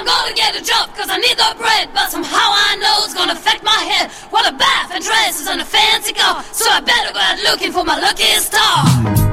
I'm gonna get a job cause I need the bread. But somehow I know it's gonna affect my head. What a bath and dresses and a fancy car. So I better go out looking for my lucky star.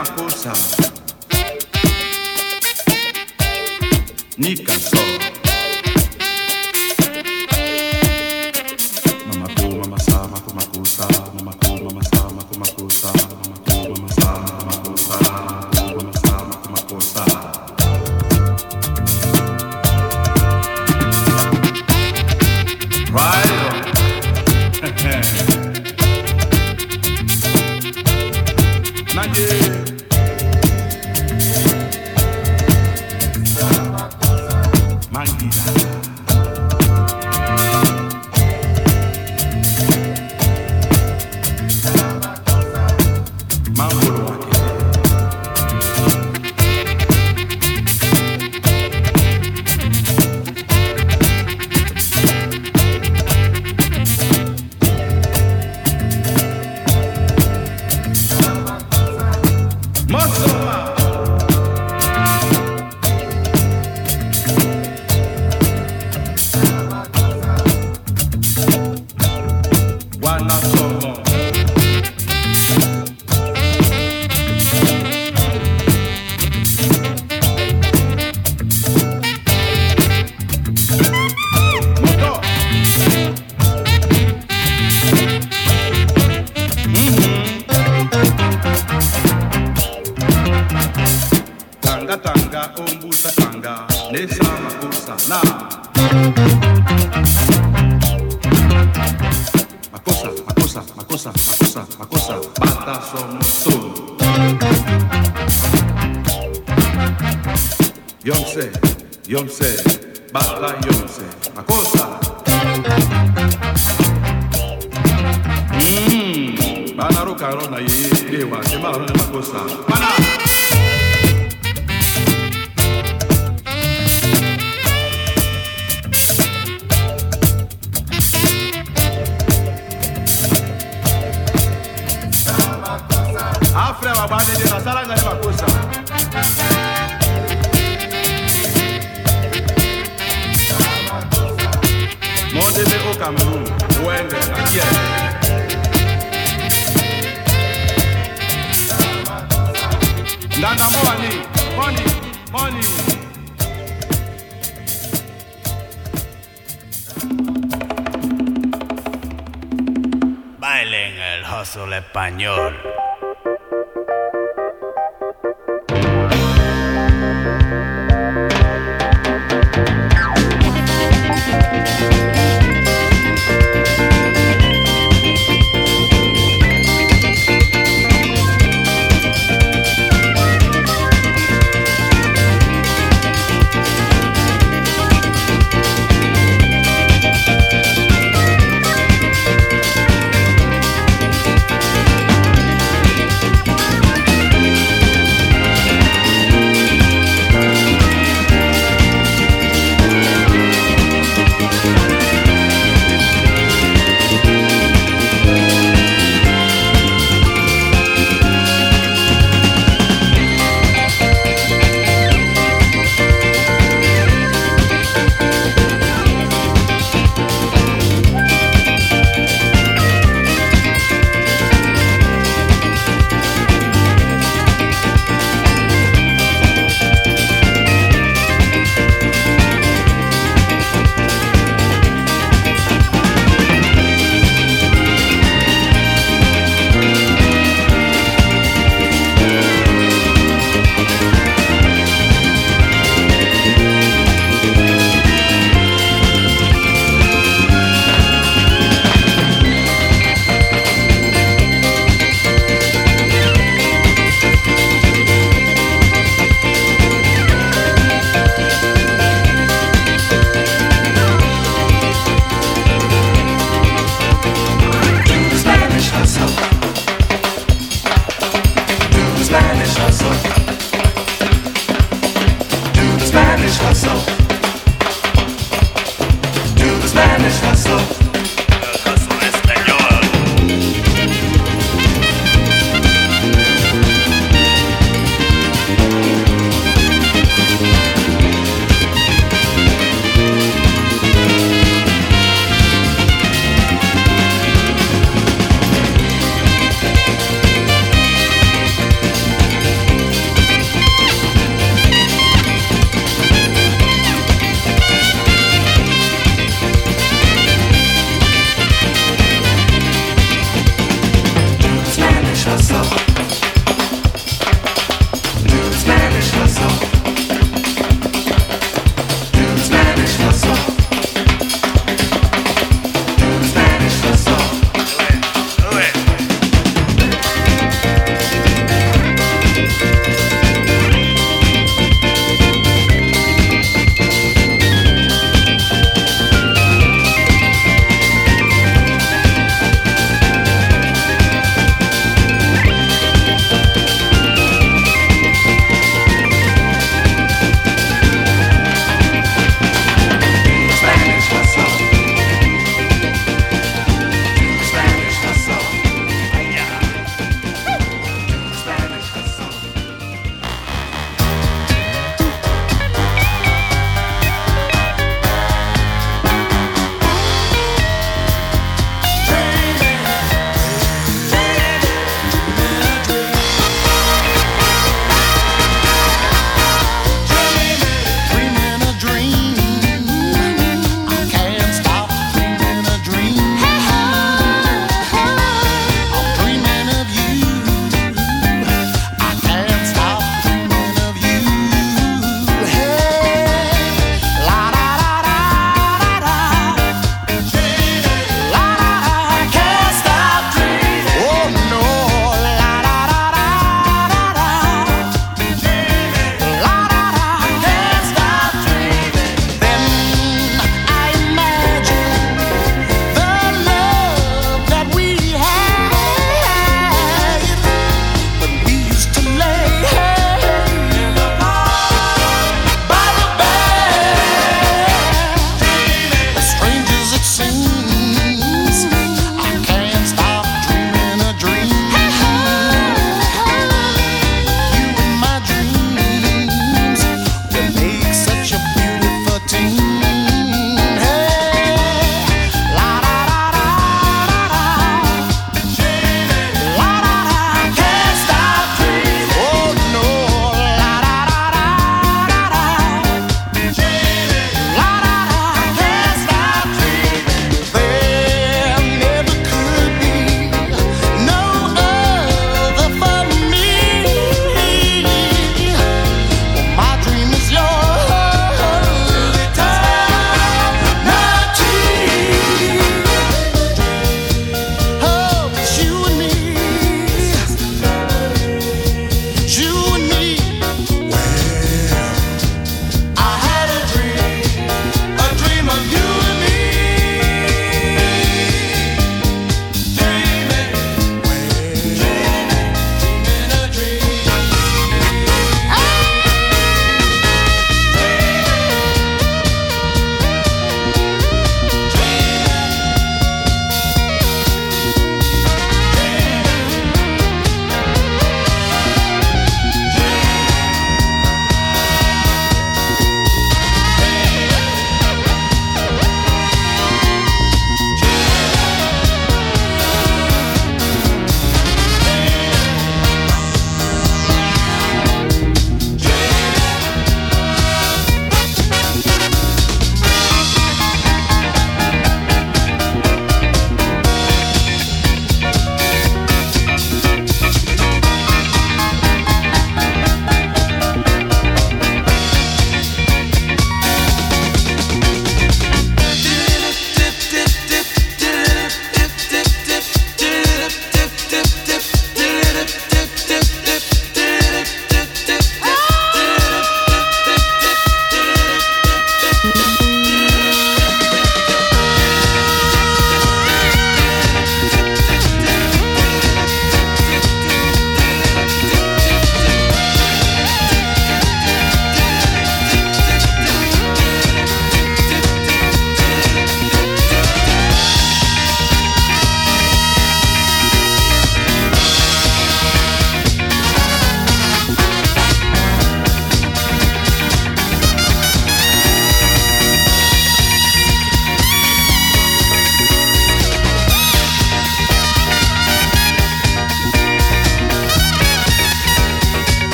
chiama corsa. Ni canzone.